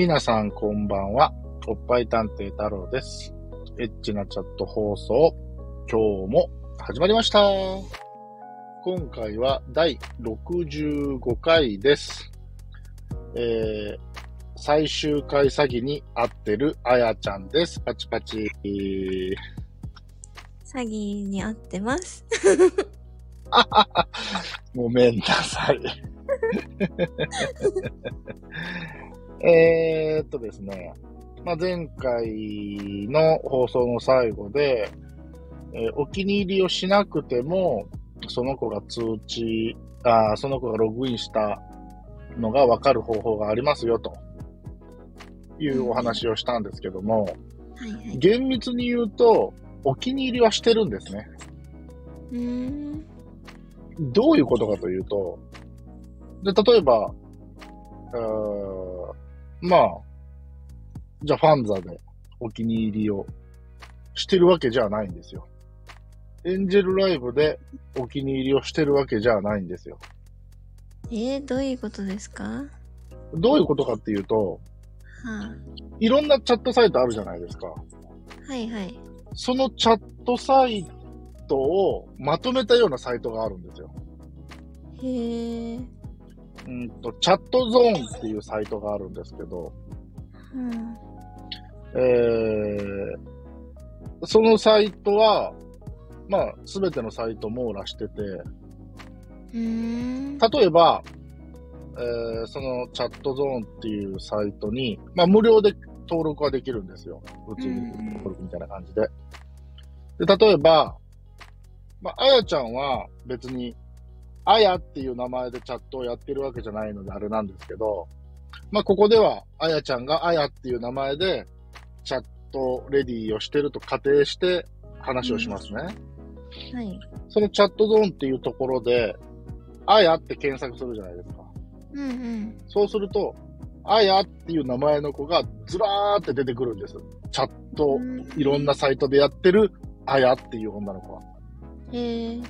皆さんこんばんは。おっぱい探偵太郎です。エッチなチャット放送、今日も始まりました。今回は第65回です。えー、最終回詐欺に遭ってるあやちゃんです。パチパチ。詐欺に遭ってます。ごめんなさい。えーっとですね、まあ、前回の放送の最後で、えーお気に入りをしなくても、その子が通知、あーその子がログインしたのがわかる方法がありますよ、というお話をしたんですけども、はいはい。厳密に言うと、お気に入りはしてるんですね。うーん。どういうことかというと、で、例えば、まあ、じゃあファンザでお気に入りをしてるわけじゃないんですよ。エンジェルライブでお気に入りをしてるわけじゃないんですよ。えー、どういうことですか？はどういうことかっていうと、あ、いろんなチャットサイトあるじゃないですか。はいはい。そのチャットサイトをまとめたようなサイトがあるんですよ。へえ。うんと、チャットゾーンっていうサイトがあるんですけど、うん。えー、そのサイトは、まあ、すべてのサイト網羅してて、うーん。例えば、えーそのチャットゾーンっていうサイトに、まあ、無料で登録はできるんですよ。普通に登録みたいな感じで。で、例えば、まあ、あやちゃんは別に、あやっていう名前でチャットをやってるわけじゃないのであれなんですけど、まあ、ここでは、あやちゃんがあやっていう名前で、チャットレディをしてると仮定して話をしますね。はい。そのチャットゾーンっていうところで、あやって検索するじゃないですか。うんうん。そうすると、あやっていう名前の子がずらーって出てくるんです。チャット、いろんなサイトでやってるあやっていう女の子は。へえ。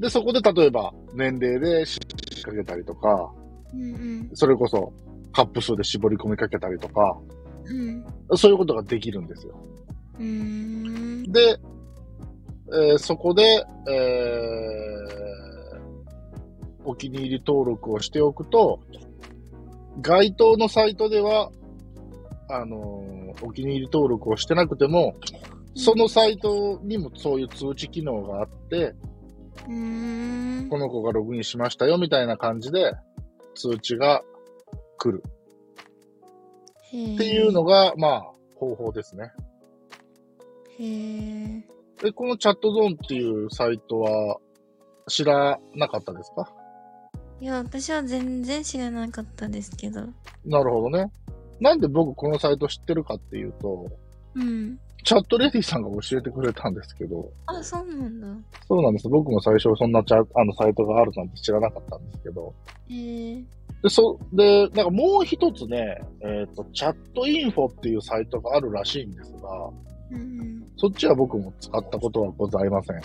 で、そこで例えば年齢で仕掛けたりとか、うんうん。それこそカップ数で絞り込みかけたりとか、うん。そういうことができるんですよ。で、えーそこで、えーお気に入り登録をしておくと、該当のサイトでは、あのーお気に入り登録をしてなくても、そのサイトにもそういう通知機能があって。この子がログインしましたよみたいな感じで通知が来る。っていうのが、まあ、方法ですね。へえ。で、このチャットゾーンっていうサイトは知らなかったですか？いや、私は全然知らなかったですけど。なるほどね。なんで僕このサイト知ってるかっていうと、うん。チャットレディさんが教えてくれたんですけど、あ、そうなんだ。そうなんです。僕も最初そんなチャあのサイトがあるなんて知らなかったんですけど、へえ。で、そ、で、なんかもう一つね、えっ、と、チャットインフォっていうサイトがあるらしいんですが、うんそっちは僕も使ったことはございません。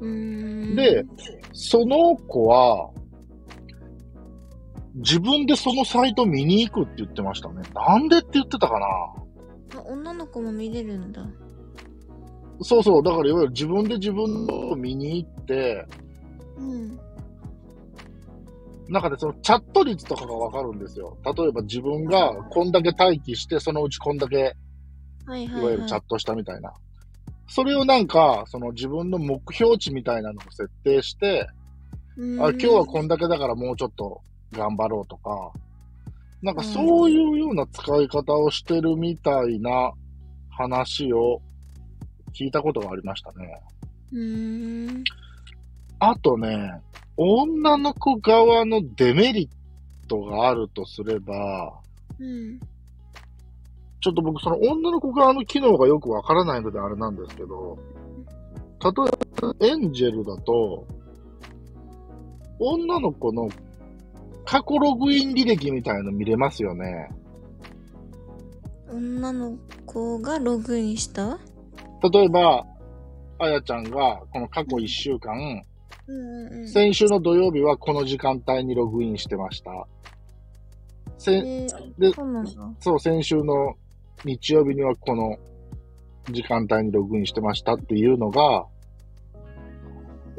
うん。で、その子は、自分でそのサイト見に行くって言ってましたね。なんでって言ってたかなあ、女の子も見れるんだ。そうそう。だからいわゆる自分で自分のを見に行って、うん。なんかね、そのチャット率とかがわかるんですよ。例えば自分がこんだけ待機して、そのうちこんだけ、はいはいい、わゆるチャットしたみたいな。それをなんか、その自分の目標値みたいなのを設定して、あ、今日はこんだけだからもうちょっと頑張ろうとか、なんかそういうような使い方をしてるみたいな話を聞いたことがありましたね。うーん。あとね、女の子側のデメリットがあるとすれば、うん。ちょっと僕その女の子側の機能がよくわからないのであれなんですけど、例えばエンジェルだと、女の子の過去ログイン履歴みたいの見れますよね。女の子がログインした？例えば、あやちゃんがこの過去1週間、うんうんうん。先週の土曜日はこの時間帯にログインしてました。せえでー、そうなんだ。そう、先週の日曜日にはこの時間帯にログインしてましたっていうのが、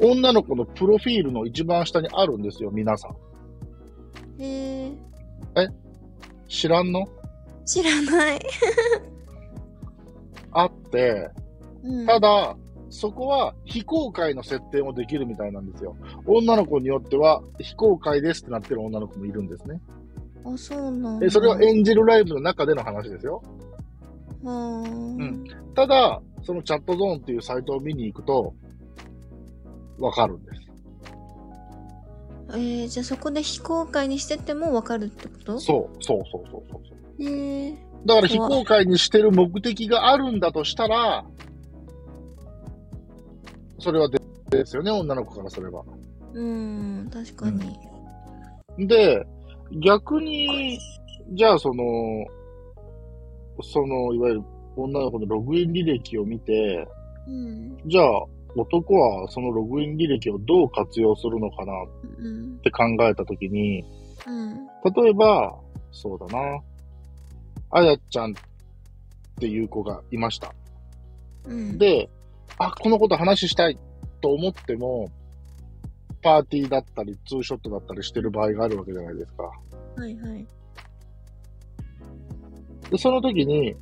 女の子のプロフィールの一番下にあるんですよ、皆さん。え？ー、知らんの？知らない。あって、うん。ただ、そこは非公開の設定もできるみたいなんですよ。女の子によっては非公開ですってなってる女の子もいるんですね。あ、そうなんだ。でそれはエンジェルライブの中での話ですよ。はーうんただ、そのチャットゾーンっていうサイトを見に行くと、わかるんです。えー、じゃあそこで非公開にしててもわかるってこと？そう、そうそうそうそうそう。えー、だから非公開にしてる目的があるんだとしたら、それはでですよね、女の子からすれば。うーん、確かに。で、逆に、じゃあその、その、いわゆる女の子のログイン履歴を見て、うん。じゃあ男はそのログイン履歴をどう活用するのかなっうん。て考えたときに、うん。例えば、そうだな、あやちゃんっていう子がいました。うん。で、あ、このこと話したいと思っても、パーティーだったり、ツーショットだったりしてる場合があるわけじゃないですか。はいはい。で、その時に、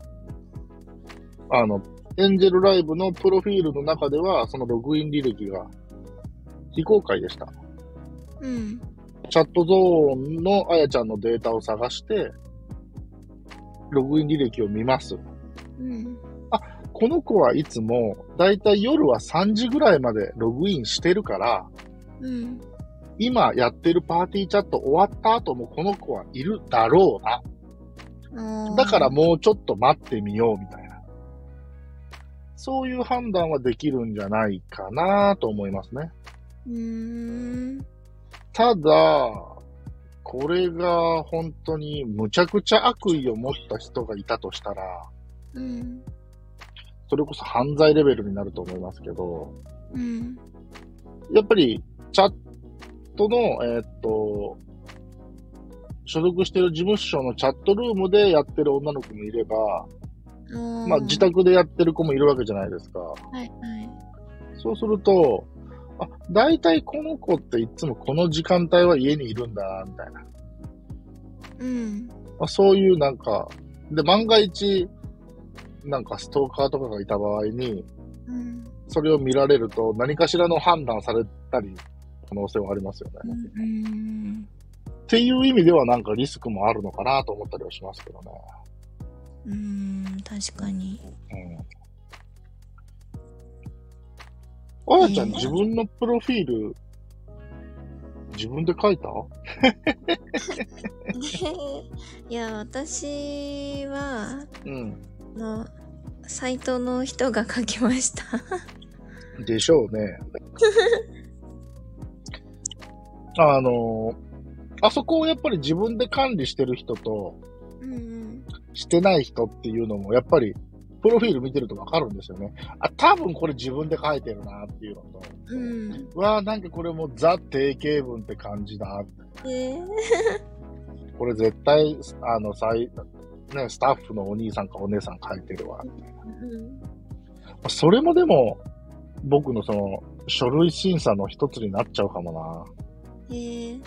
あの、エンジェルライブのプロフィールの中では、そのログイン履歴が非公開でした。うん。チャットゾーンのあやちゃんのデータを探して、ログイン履歴を見ます。うん。この子はいつも、だいたい夜は3時ぐらいまでログインしてるから、うん。今やってるパーティーチャット終わった後もこの子はいるだろうな。だからもうちょっと待ってみようみたいな。そういう判断はできるんじゃないかなと思いますね。うーん。ただ、これが本当にむちゃくちゃ悪意を持った人がいたとしたら、うん。それこそ犯罪レベルになると思いますけど、うん。やっぱりチャットの、えーっと、所属している事務所のチャットルームでやってる女の子もいれば、ままあ自。宅でやってる子もいるわけじゃないですか。はいはい。そうすると、あ、大体この子っていつもこの時間帯は家にいるんだ、みたいな。うん。まあ、そういうなんか、で、万が一、なんかストーカーとかがいた場合に、うん。それを見られると何かしらの判断されたり、可能性はありますよね。うん。っていう意味ではなんかリスクもあるのかなと思ったりはしますけどね。うん。確かに。うん。あやちゃん、えー自分のプロフィール、自分で書いた？いや、私は、うん。の、サイトの人が書きました。でしょうね。あの、あそこをやっぱり自分で管理してる人とうんしてない人っていうのも、やっぱり、プロフィール見てるとわかるんですよね。あ、多分これ自分で書いてるなっていうのと、うん。うわーなんかこれもうザ定型文って感じだ。えー、これ絶対、あの、さい、ね、スタッフのお兄さんかお姉さん書いてるわ。うん。それもでも、僕のその、書類審査の一つになっちゃうかもな。えー、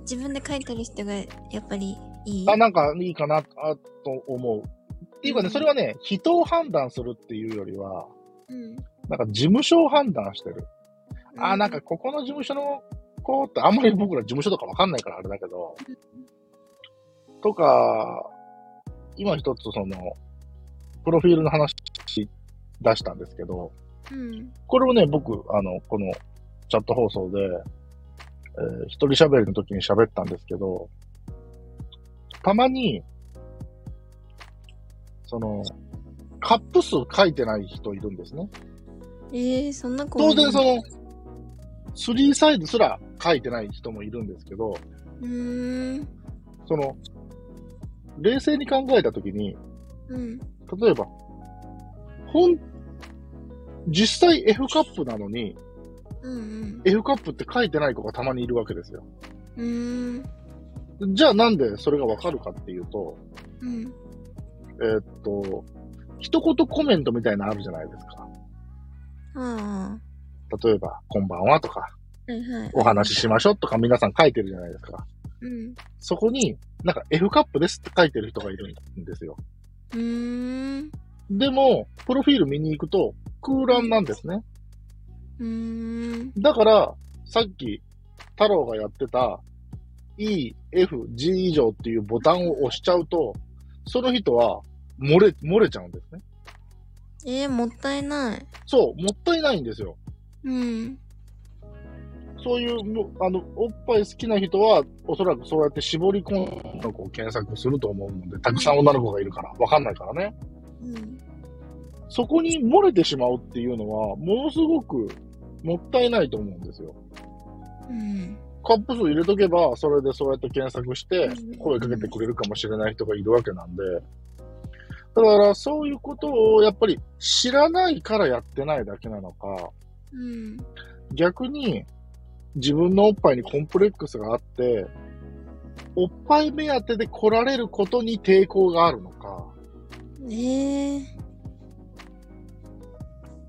自分で書いてる人がやっぱりいい？あ、なんかいいかな、あと思う。っていうかね、それはね、人を判断するっていうよりは、うん。なんか事務所を判断してる。あ、なんかここの事務所の子ってあんまり僕ら事務所とかわかんないからあれだけど、とか、今一つその、プロフィールの話出したんですけど、うん。これをね、僕、あの、このチャット放送で、えー一人喋りの時に喋ったんですけど、たまに、その、カップ数書いてない人いるんですね。えー、そんな子当然その、スリーサイズすら書いてない人もいるんですけど、うーん。その、冷静に考えた時に、うん。例えば、ほん、実際 F カップなのに、うん F カップって書いてない子がたまにいるわけですよ。うん。じゃあなんでそれがわかるかっていうと、うん。えーっと、一言コメントみたいなのあるじゃないですか。あ例えば、こんばんはとか、あ。はいはい。お話ししましょうとか皆さん書いてるじゃないですか。うん。そこに、なんか F カップですって書いてる人がいるんですよ。うーん。でも、プロフィール見に行くと、空欄なんですね。うーん。だから、さっき、太郎がやってた、E、F、G 以上っていうボタンを押しちゃうと、その人は、漏れ、漏れちゃうんですね。えー、もったいない。そう、もったいないんですよ。うん。そういう、もあの、おっぱい好きな人は、おそらくそうやって絞り込んだ女の子を検索すると思うので、たくさん女の子がいるから、わかんないからね。うん。そこに漏れてしまうっていうのは、ものすごくもったいないと思うんですよ。うん。カップ数入れとけば、それでそうやって検索してうん、声かけてくれるかもしれない人がいるわけなんで、だから、そういうことを、やっぱり知らないからやってないだけなのか、うん。逆に、自分のおっぱいにコンプレックスがあって、おっぱい目当てで来られることに抵抗があるのか、ええ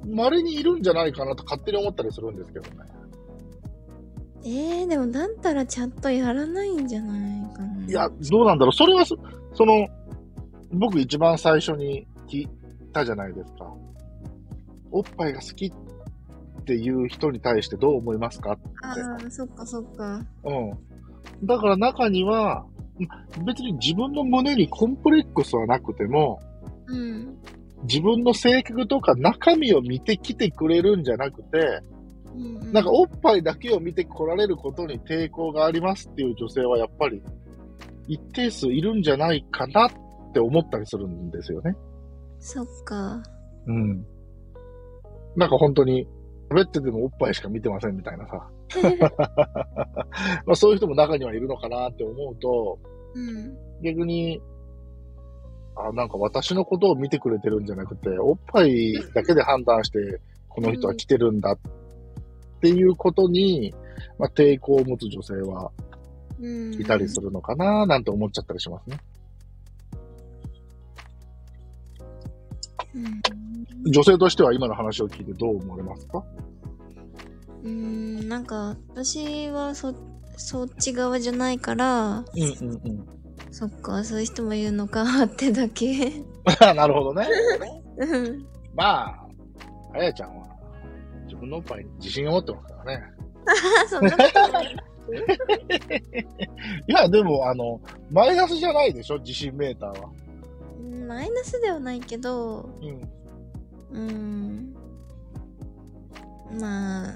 稀にいるんじゃないかなと勝手に思ったりするんですけどね。ええでもだったらちゃんとやらないんじゃないかな。いや、どうなんだろう。それはそ、その、僕一番最初に聞いたじゃないですか。おっぱいが好きっていう人に対してどう思いますかああ、そっかそっか。うん。だから中には、ん別に自分の胸にコンプレックスはなくても、うん。自分の性格とか中身を見てきてくれるんじゃなくて、うん、なんかおっぱいだけを見て来られることに抵抗がありますっていう女性はやっぱり一定数いるんじゃないかなって思ったりするんですよね。そっか。うん。なんか本当に喋っててもおっぱいしか見てませんみたいなさ。まあそういう人も中にはいるのかなって思うと、うん。逆に、あ、なんか私のことを見てくれてるんじゃなくて、おっぱいだけで判断して、この人は来てるんだっていうことに、まあ、抵抗を持つ女性はうん。いたりするのかななんて思っちゃったりしますね。うん。女性としては今の話を聞いてどう思われますか？うん、なんか、私はそ、そっち側じゃないから、うんうんうん。そっか、そういう人もいるのかってだけ。なるほどね。うん。まあ、あやちゃんは自分のおっぱいに自信を持ってますからね。あ、そんなことない。いや、でも、あの、マイナスじゃないでしょ自信メーターは。うんマイナスではないけど、うん。うん。まあ、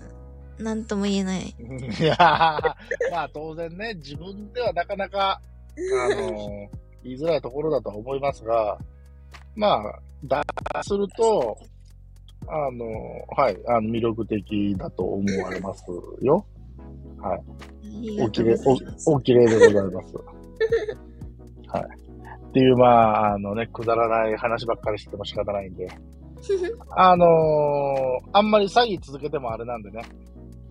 なんとも言えない。いやー まあ当然ね、自分ではなかなか、あの言いづらいところだとは思いますが、まあ、だすると、あのはい、あの、魅力的だと思われますよ。はい。おきれい。お、おきれいでございます。はい。っていう、まあ、あのね、くだらない話ばっかりしてても仕方ないんで、あのーあんまり詐欺続けてもあれなんでね、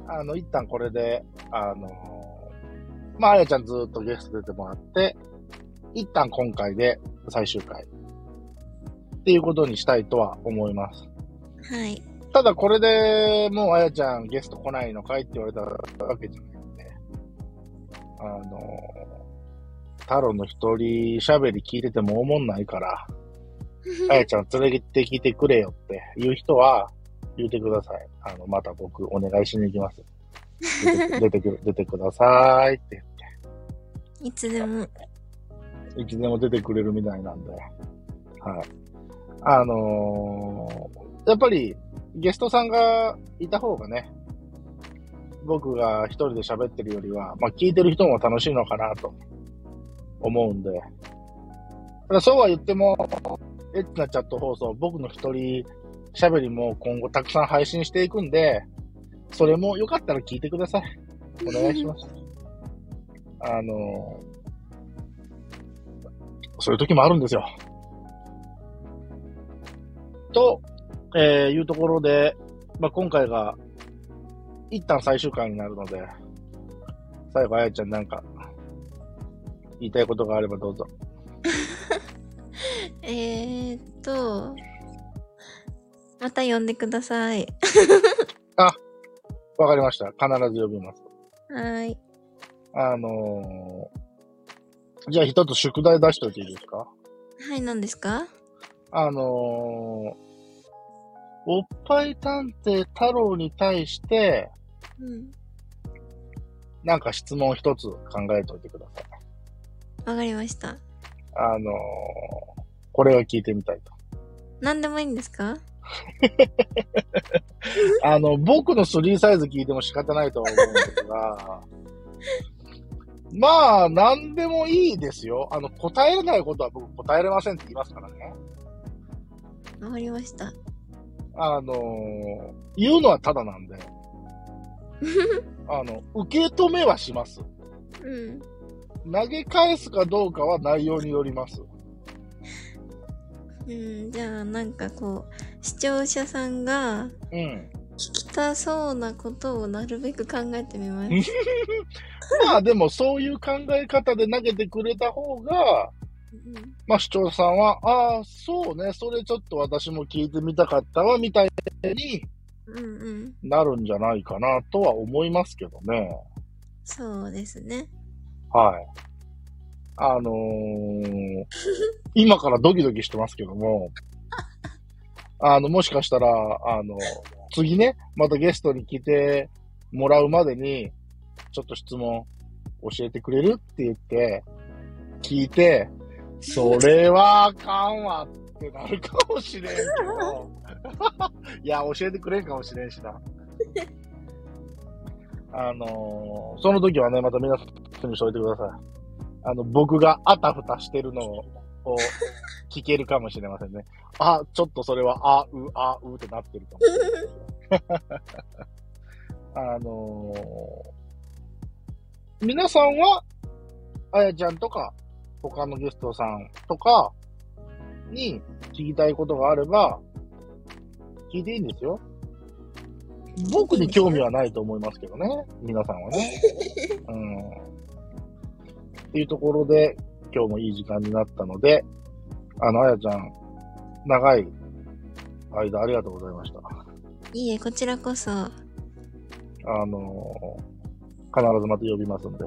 あの、一旦これで、あのーまあ、あやちゃんずっとゲスト出てもらって、一旦今回で最終回。っていうことにしたいとは思います。はい。ただこれでもうあやちゃんゲスト来ないのかいって言われたわけじゃないんで、あのー太郎の一人喋り聞いてても思んないから、あやちゃん連れてきてくれよっていう人は言ってください。あの、また僕お願いしに行きます。出てく る、出てくださいっていつでも。いつでも出てくれるみたいなんで。はい。あのーやっぱりゲストさんがいた方がね、僕が一人で喋ってるよりは、まあ聞いてる人も楽しいのかなと思うんで。ただそうは言っても、エッチなチャット放送、僕の一人喋りも今後たくさん配信していくんで、それもよかったら聞いてください。お願いします。あのーそういう時もあるんですよ。と、えーいうところで、まあ、今回が、一旦最終回になるので、最後、あやちゃんなんか、言いたいことがあればどうぞ。えーっと、また呼んでください。わかりました。必ず呼びます。はい。あのー、じゃあ一つ宿題出しといていいですか？はい、何ですか？あのー、おっぱい探偵太郎に対して、うん。なんか質問一つ考えておいてください。わかりました。あのー、これを聞いてみたいと。何でもいいんですか？あの、僕の3サイズ聞いても仕方ないとは思うんですが、まあ、なんでもいいですよ。あの、答えれないことは僕答えれませんって言いますからね。わかりました。あのー言うのはただなんで、あの、受け止めはします。うん。投げ返すかどうかは内容によります。うん、じゃあなんかこう、視聴者さんがうん。聞きたそうなことをなるべく考えてみます。まあでもそういう考え方で投げてくれた方が、まあ視聴者さんは、ああ、そうね、それちょっと私も聞いてみたかったわ、みたいに。なるんじゃないかなとは思いますけどね。そうですね。はい。あのー 今からドキドキしてますけども、あの、もしかしたら、あの、次ね、またゲストに来てもらうまでに、ちょっと質問教えてくれるって言って、聞いて、それはあかんわってなるかもしれんけど、いや、教えてくれんかもしれんしな。あのーその時はね、また皆さんにしといてください。あの、僕があたふたしてるのを聞けるかもしれませんね。あ、ちょっとそれは、あ、う、あ、うってなってるかもしれない。あのー皆さんは、あやちゃんとか、他のゲストさんとかに聞きたいことがあれば、聞いていいんですよ。僕に興味はないと思いますけどね。皆さんはね。うん。っていうところで、今日もいい時間になったので、あの、あやちゃん、長い間ありがとうございました。いいえ、こちらこそ。あのー必ずまた呼びますんで、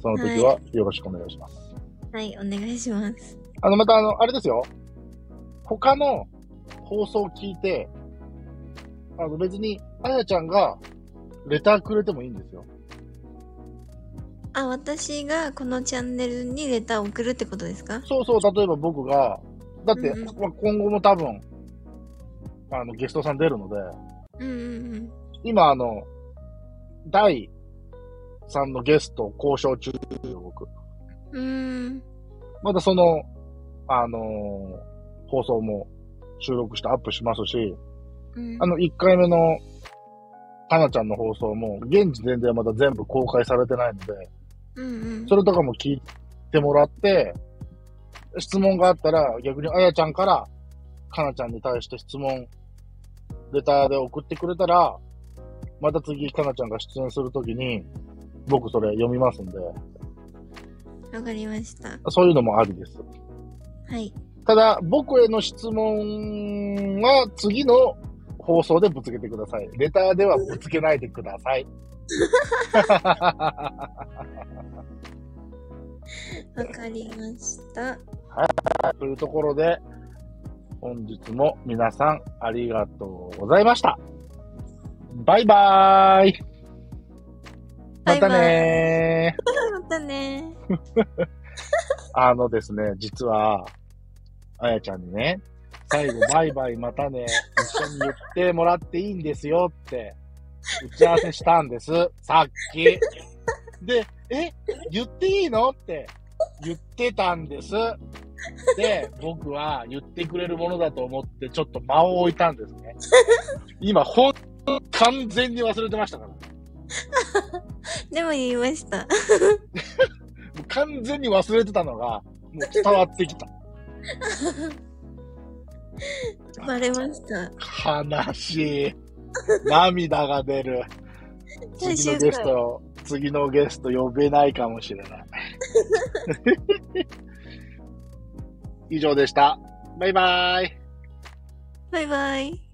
その時はよろしくお願いします。はい、お願いします。あの、またあの、あれですよ。他の放送を聞いて、あの、別に、あやちゃんがレターくれてもいいんですよ。あ、私がこのチャンネルにレターを送るってことですか？そうそう、例えば僕が、だって、うんうんまあ今後も多分、あの、ゲストさん出るので、うんうん今あの、第3のゲスト交渉中僕。うん。またその、あのー放送も収録してアップしますし、うんあの、1回目の、かなちゃんの放送も、現時点ではまだ全部公開されてないので、うんうん。それとかも聞いてもらって、質問があったら、逆にあやちゃんから、かなちゃんに対して質問、レターで送ってくれたら、また次、かなちゃんが出演するときに、僕それ読みますんで、わかりました。そういうのもありです。はい。ただ、僕への質問は次の放送でぶつけてください。レターではぶつけないでください。わかりました。というところで、本日も皆さんありがとうございました。バイバーイまたねー またね あのですね、実は、あやちゃんにね、最後バイバイまたね、一緒に言ってもらっていいんですよって、打ち合わせしたんです。さっき。で、え言っていいのって言ってたんです。で、僕は言ってくれるものだと思ってちょっと間を置いたんですね。今、ほん、完全に忘れてましたから。も でも言いました。う完全に忘れてたのが、もう伝わってきた。バレました。悲しい。涙が出る。最次のゲスト、次のゲスト呼べないかもしれない。以上でした。バイバイ。バイバイ。